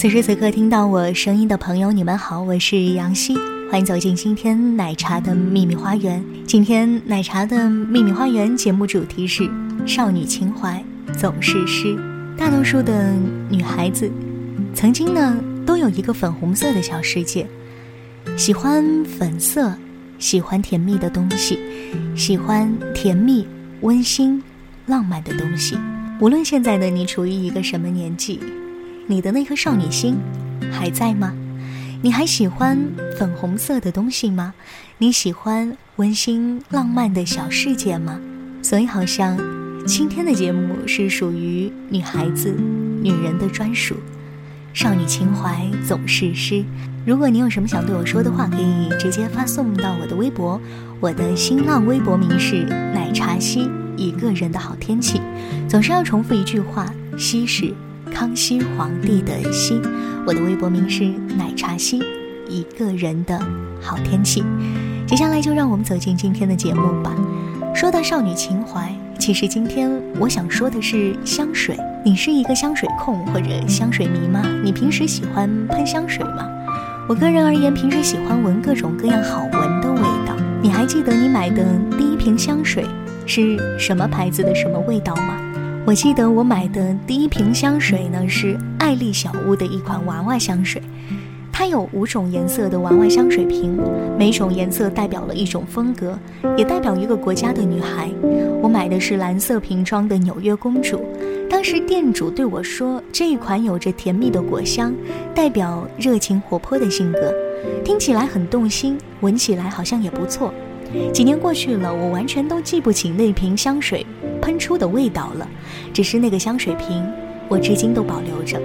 此时此刻听到我声音的朋友，你们好，我是杨希，欢迎走进今天奶茶的秘密花园。今天奶茶的秘密花园节目主题是少女情怀总是诗。大多数的女孩子，曾经呢都有一个粉红色的小世界。喜欢粉色，喜欢甜蜜的东西，喜欢甜蜜、温馨、浪漫的东西。无论现在的你处于一个什么年纪，你的那颗少女心还在吗？你还喜欢粉红色的东西吗？你喜欢温馨浪漫的小世界吗？所以，好像今天的节目是属于女孩子、女人的专属。少女情怀总是诗。如果你有什么想对我说的话，可以直接发送到我的微博。我的新浪微博名是奶茶西，一个人的好天气。总是要重复一句话：西是康熙皇帝的熙。我的微博名是奶茶西，一个人的好天气。接下来就让我们走进今天的节目吧。说到少女情怀，其实今天我想说的是香水。你是一个香水控或者香水迷吗？你平时喜欢喷香水吗？我个人而言，平时喜欢闻各种各样好闻的味道。你还记得你买的第一瓶香水是什么牌子的什么味道吗？我记得我买的第一瓶香水呢是爱丽小屋的一款娃娃香水。它有五种颜色的娃娃香水瓶，每种颜色代表了一种风格，也代表一个国家的女孩。我买的是蓝色瓶装的纽约公主。当时店主对我说：“这一款有着甜蜜的果香，代表热情活泼的性格，听起来很动心，闻起来好像也不错。”几年过去了，我完全都记不起那瓶香水喷出的味道了，只是那个香水瓶，我至今都保留着。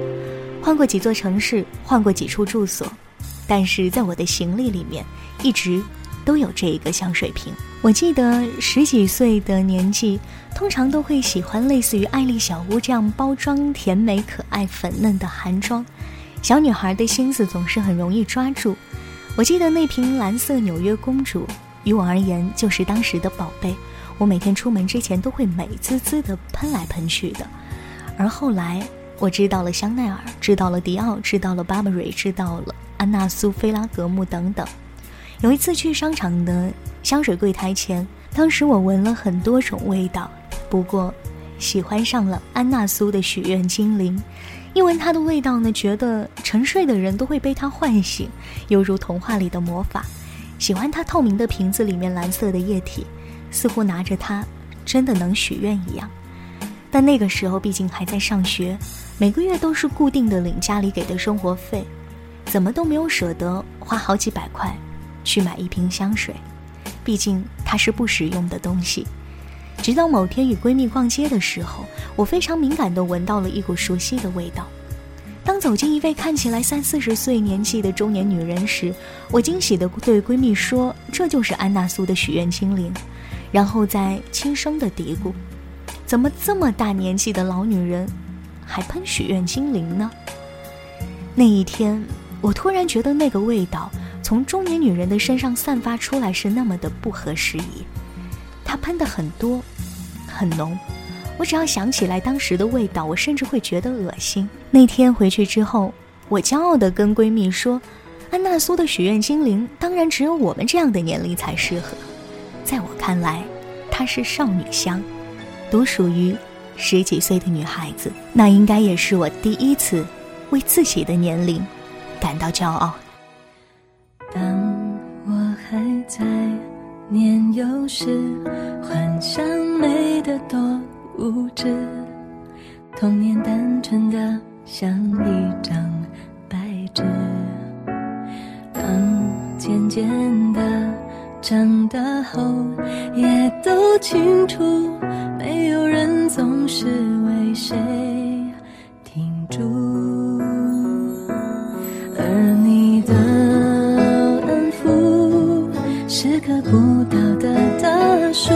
换过几座城市，换过几处住所，但是在我的行李里面，一直都有这一个香水瓶。我记得十几岁的年纪，通常都会喜欢类似于爱丽小屋这样包装甜美可爱、粉嫩的韩妆。小女孩的心思总是很容易抓住。我记得那瓶蓝色纽约公主，于我而言就是当时的宝贝。我每天出门之前都会美滋滋的喷来喷去的。而后来。我知道了香奈儿，知道了迪奥，知道了巴布瑞，知道了安娜苏菲拉格慕等等。有一次去商场的香水柜台前，当时我闻了很多种味道，不过喜欢上了安娜苏的许愿精灵。因为它的味道呢，觉得沉睡的人都会被它唤醒，犹如童话里的魔法。喜欢它透明的瓶子里面蓝色的液体，似乎拿着它真的能许愿一样。但那个时候毕竟还在上学。每个月都是固定的领家里给的生活费，怎么都没有舍得花好几百块去买一瓶香水，毕竟它是不实用的东西。直到某天与闺蜜逛街的时候，我非常敏感地闻到了一股熟悉的味道。当走进一位看起来三四十岁年纪的中年女人时，我惊喜地对闺蜜说：“这就是安娜苏的许愿精灵。”然后再轻声地嘀咕：“怎么这么大年纪的老女人？”还喷许愿精灵呢。那一天，我突然觉得那个味道从中年女人的身上散发出来是那么的不合时宜。她喷的很多，很浓。我只要想起来当时的味道，我甚至会觉得恶心。那天回去之后，我骄傲地跟闺蜜说：“安娜苏的许愿精灵，当然只有我们这样的年龄才适合。在我看来，它是少女香，独属于。”十几岁的女孩子，那应该也是我第一次为自己的年龄感到骄傲。当我还在年幼时，幻想美得多无知，童年单纯的像一张白纸。当渐渐的长大后，也都清楚，没有人总是为谁停住，而你的安抚，是棵不倒的大树，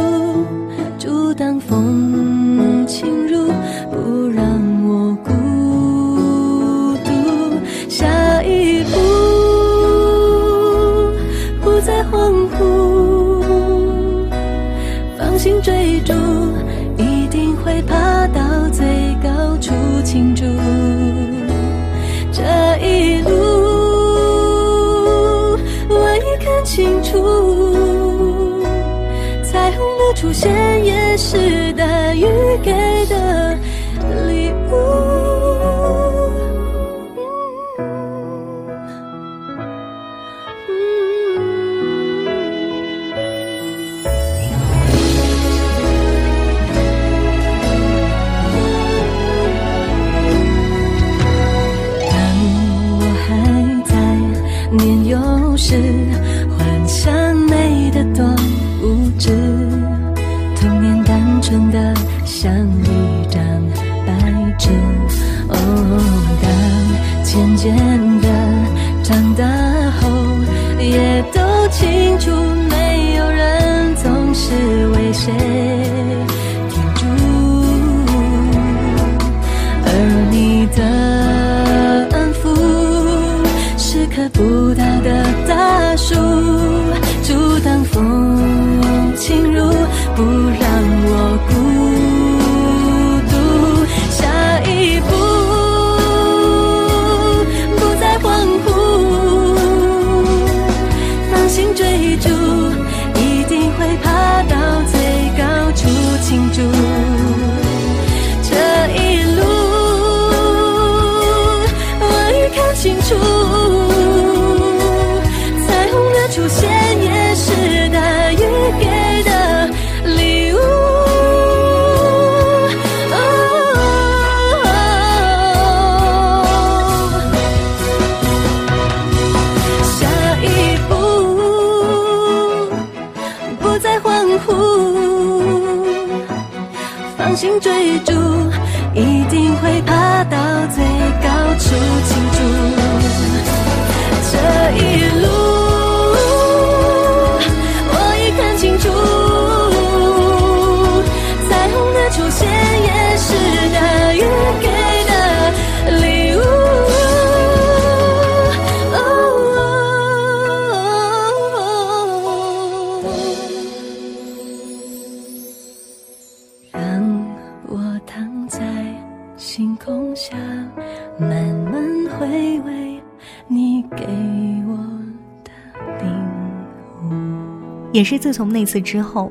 也是自从那次之后，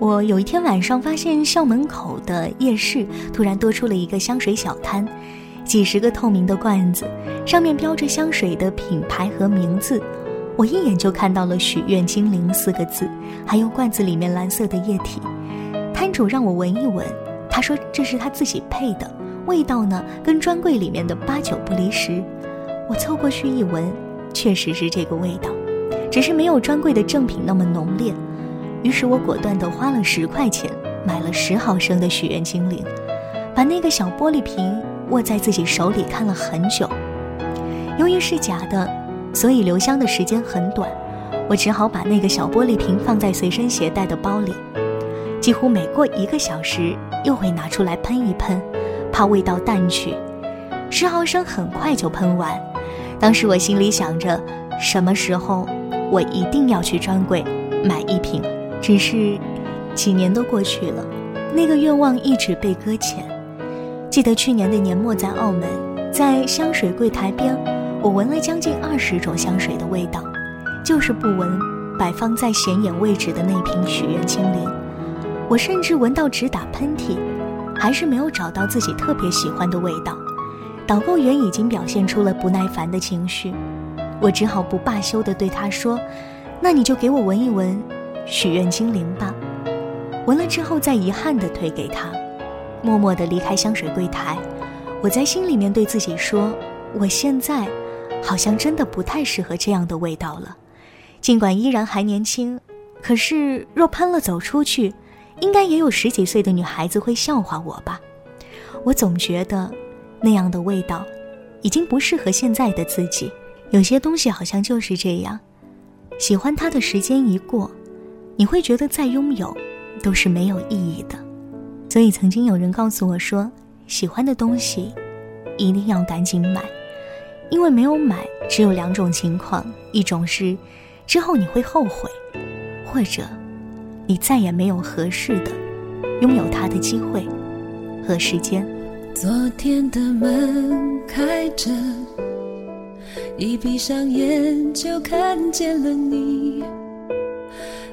我有一天晚上发现校门口的夜市突然多出了一个香水小摊，几十个透明的罐子，上面标着香水的品牌和名字。我一眼就看到了“许愿精灵”四个字，还有罐子里面蓝色的液体。摊主让我闻一闻，他说这是他自己配的，味道呢跟专柜里面的八九不离十。我凑过去一闻，确实是这个味道，只是没有专柜的正品那么浓烈。于是我果断地花了十块钱买了十毫升的许愿精灵，把那个小玻璃瓶握在自己手里看了很久。由于是假的，所以留香的时间很短，我只好把那个小玻璃瓶放在随身携带的包里。几乎每过一个小时，又会拿出来喷一喷，怕味道淡去。十毫升很快就喷完。当时我心里想着，什么时候我一定要去专柜买一瓶。只是几年都过去了，那个愿望一直被搁浅。记得去年的年末在澳门，在香水柜台边，我闻了将近二十种香水的味道，就是不闻摆放在显眼位置的那瓶许愿精灵。我甚至闻到直打喷嚏，还是没有找到自己特别喜欢的味道。导购员已经表现出了不耐烦的情绪，我只好不罢休地对他说：“那你就给我闻一闻，许愿精灵吧。”闻了之后，再遗憾地推给他，默默地离开香水柜台。我在心里面对自己说：“我现在好像真的不太适合这样的味道了，尽管依然还年轻，可是若喷了走出去，应该也有十几岁的女孩子会笑话我吧。”我总觉得那样的味道已经不适合现在的自己。有些东西好像就是这样，喜欢它的时间一过，你会觉得再拥有。都是没有意义的，所以曾经有人告诉我说，喜欢的东西一定要赶紧买，因为没有买只有两种情况：一种是之后你会后悔，或者你再也没有合适的拥有它的机会和时间。昨天的门开着，一闭上眼就看见了你。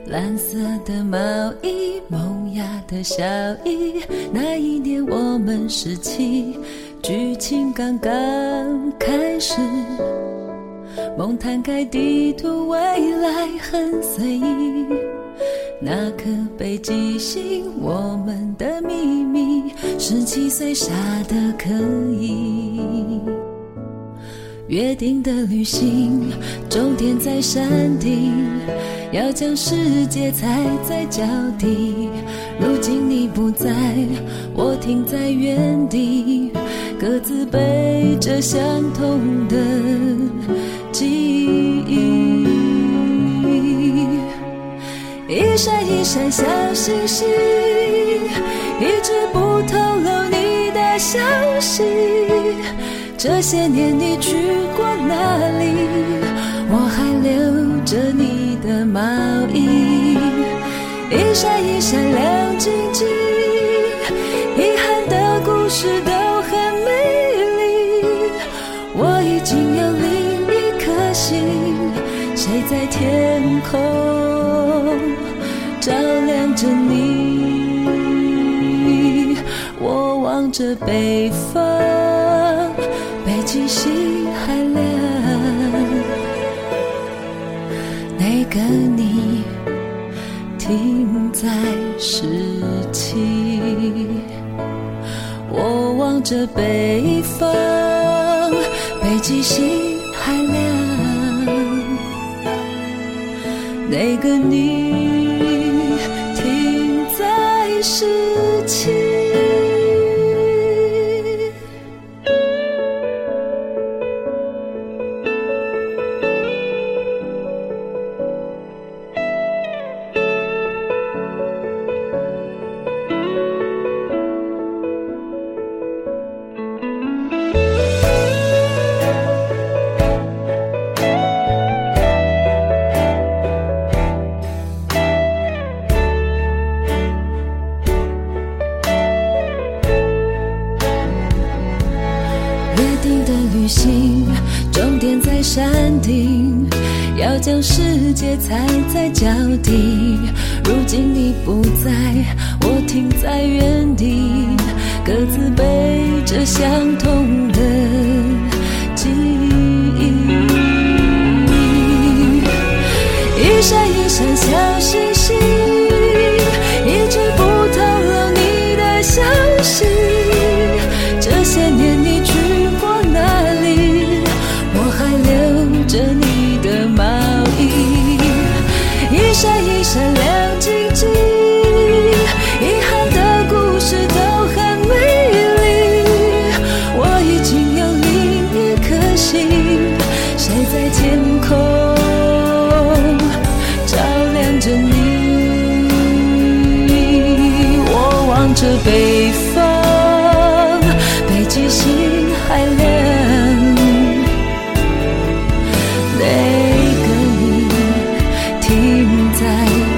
蓝色的毛衣，萌芽的小衣。那一年我们十七，剧情刚刚开始。梦摊开地图，未来很随意。那颗北极星，我们的秘密。十七岁傻的可以。约定的旅行，终点在山顶，要将世界踩在脚底。如今你不在，我停在原地，各自背着相同的记忆。一闪一闪小星星，一直不透露你的消息。这些年你去过哪里？我还留着你的毛衣，一闪一闪亮晶晶。遗憾的故事都很美丽。我已经有另一颗心，谁在天空照亮着你？我望着北方。的你停在十七。我望着北方，北极星还亮，那个你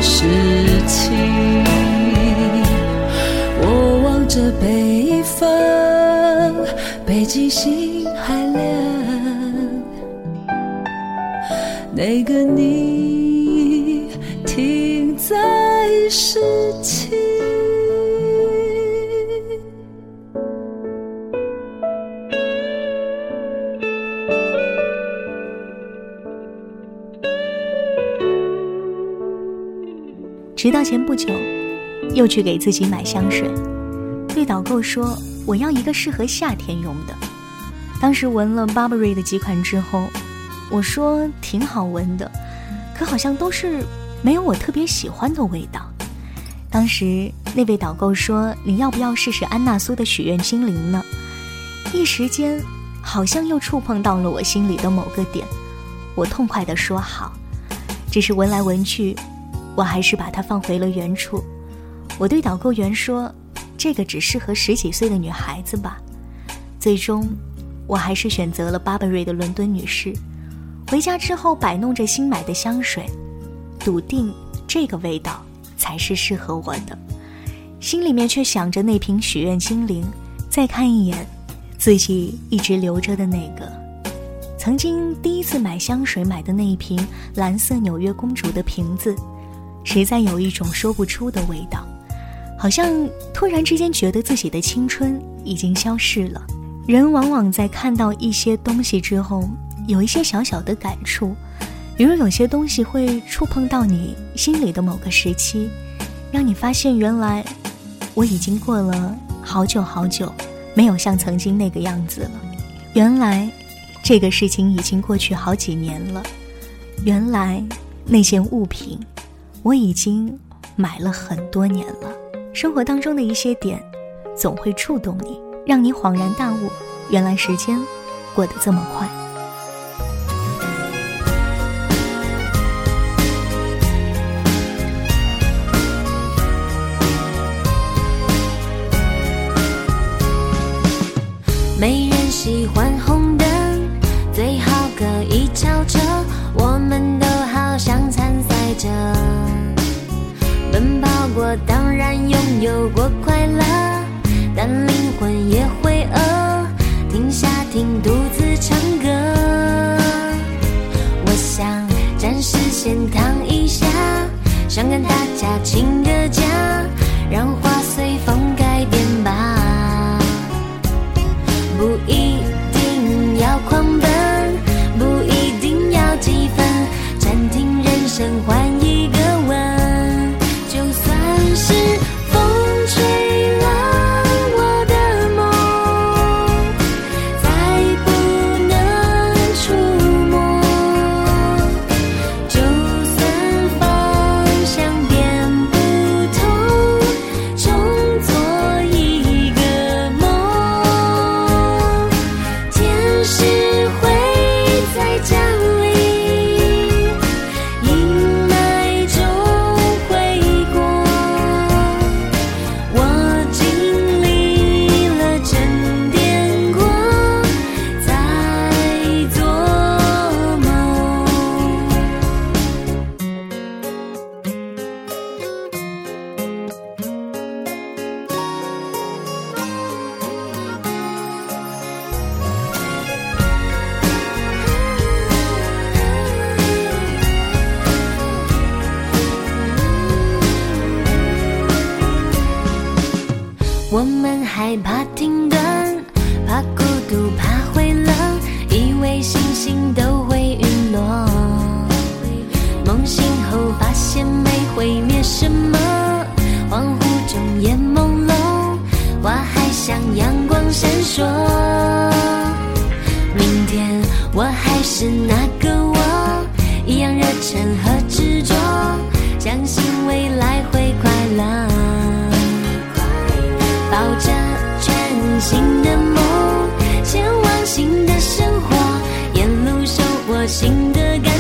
十七，我望着北方，北极星。直到前不久，又去给自己买香水，对导购说我要一个适合夏天用的。当时闻了 Burberry 的几款之后，我说挺好闻的，可好像都是没有我特别喜欢的味道。当时那位导购说你要不要试试安娜苏的许愿精灵呢？一时间，好像又触碰到了我心里的某个点，我痛快地说好。只是闻来闻去，我还是把它放回了原处。我对导购员说：“这个只适合十几岁的女孩子吧。”最终。我还是选择了 Burberry 的伦敦女士。回家之后摆弄着新买的香水，笃定这个味道才是适合我的。心里面却想着那瓶许愿精灵，再看一眼自己一直留着的那个，曾经第一次买香水买的那一瓶蓝色纽约公主的瓶子，实在有一种说不出的味道，好像突然之间觉得自己的青春已经消逝了。人往往在看到一些东西之后，有一些小小的感触，比如有些东西会触碰到你心里的某个时期，让你发现原来我已经过了好久好久，没有像曾经那个样子了。原来这个事情已经过去好几年了。原来那件物品我已经买了很多年了。生活当中的一些点，总会触动你。让你恍然大悟，原来时间过得这么快。没人喜欢快我们害怕停顿，怕孤独，怕会冷，以为星星都会陨落。梦醒后发现没毁灭什么，恍惚中眼朦胧，花还像阳光闪烁。明天我还是那个我，一样热忱和执着，相信未来会快乐。抱着全。新的梦，前往新的生活，沿路收获新的感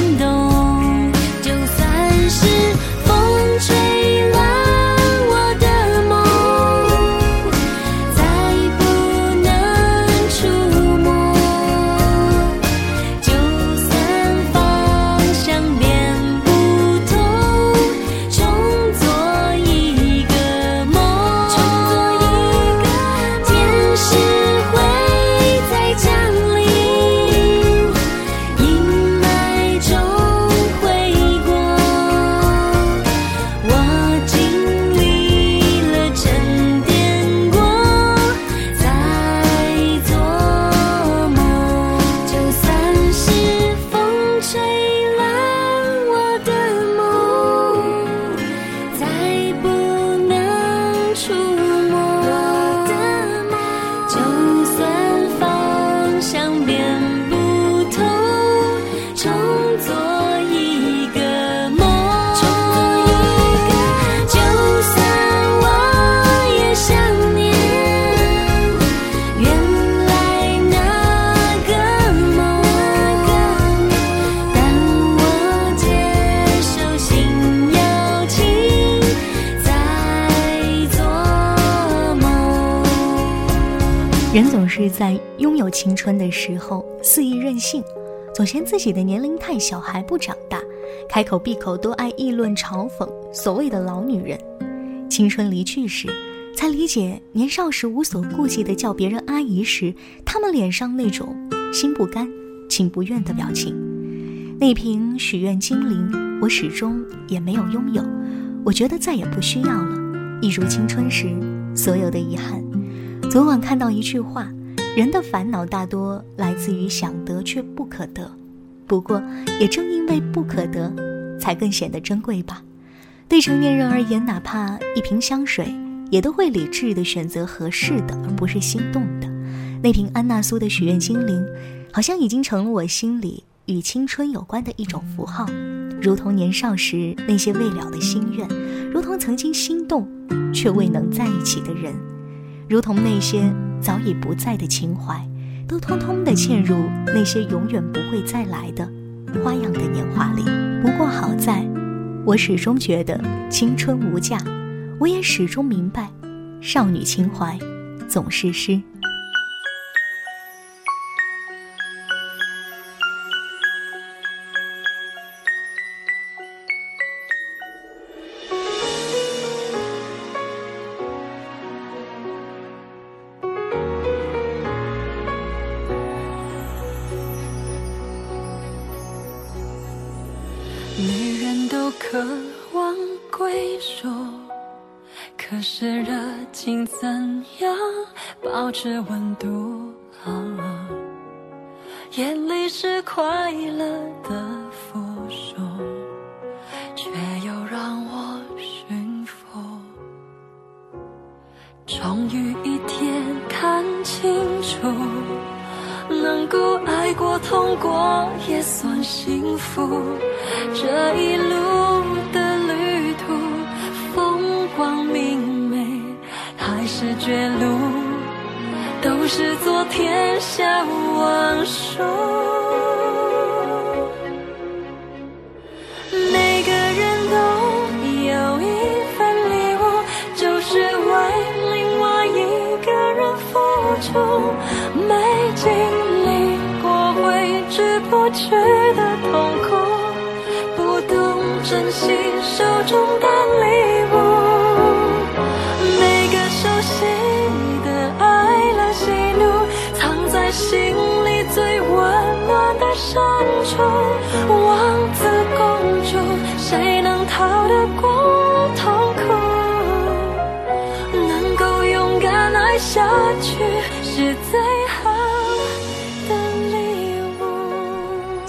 是在拥有青春的时候肆意任性，总嫌自己的年龄太小还不长大，开口闭口都爱议论嘲讽所谓的老女人。青春离去时，才理解年少时无所顾忌的叫别人阿姨时，他们脸上那种心不甘情不愿的表情。那瓶许愿精灵，我始终也没有拥有，我觉得再也不需要了，一如青春时所有的遗憾。昨晚看到一句话：人的烦恼大多来自于想得却不可得。不过，也正因为不可得，才更显得珍贵吧。对成年人而言，哪怕一瓶香水，也都会理智的选择合适的，而不是心动的。那瓶安娜苏的许愿精灵，好像已经成了我心里与青春有关的一种符号，如同年少时那些未了的心愿，如同曾经心动却未能在一起的人。如同那些早已不在的情怀，都通通的嵌入那些永远不会再来的花样的年华里。不过好在，我始终觉得青春无价，我也始终明白，少女情怀总是诗。够爱过、痛过，也算幸福。这一路的旅途，风光明媚还。是绝路，都是昨天下忘书。每个人都有一份礼物，就是为另外一个人付出。没经历过会过去的痛苦，不懂珍惜手中的礼物。每个熟悉的爱恨喜怒，藏在心里最温暖的深处，王子公主，谁能逃得过痛苦？能够勇敢爱下去，是自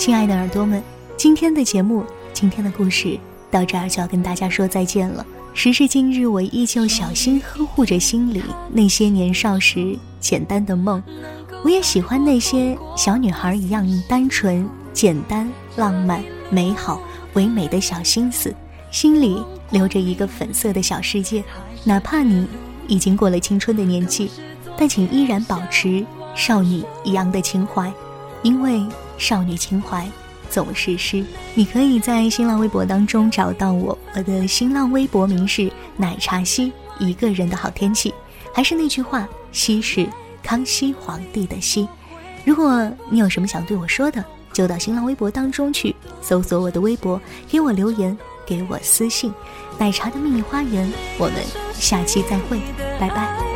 亲爱的耳朵们，今天的节目，今天的故事到这儿就要跟大家说再见了。时至今日，我依旧小心呵护着心里那些年少时简单的梦。我也喜欢那些小女孩一样单纯、简单、浪漫、美好、唯美的小心思，心里留着一个粉色的小世界。哪怕你已经过了青春的年纪，但请依然保持少女一样的情怀，因为少女情怀总是诗。你可以在新浪微博当中找到我，我的新浪微博名是奶茶西，一个人的好天气。还是那句话，西是。康熙皇帝的西，如果你有什么想对我说的，就到新浪微博当中去搜索我的微博，给我留言，给我私信。奶茶的秘密花园，我们下期再会，拜拜。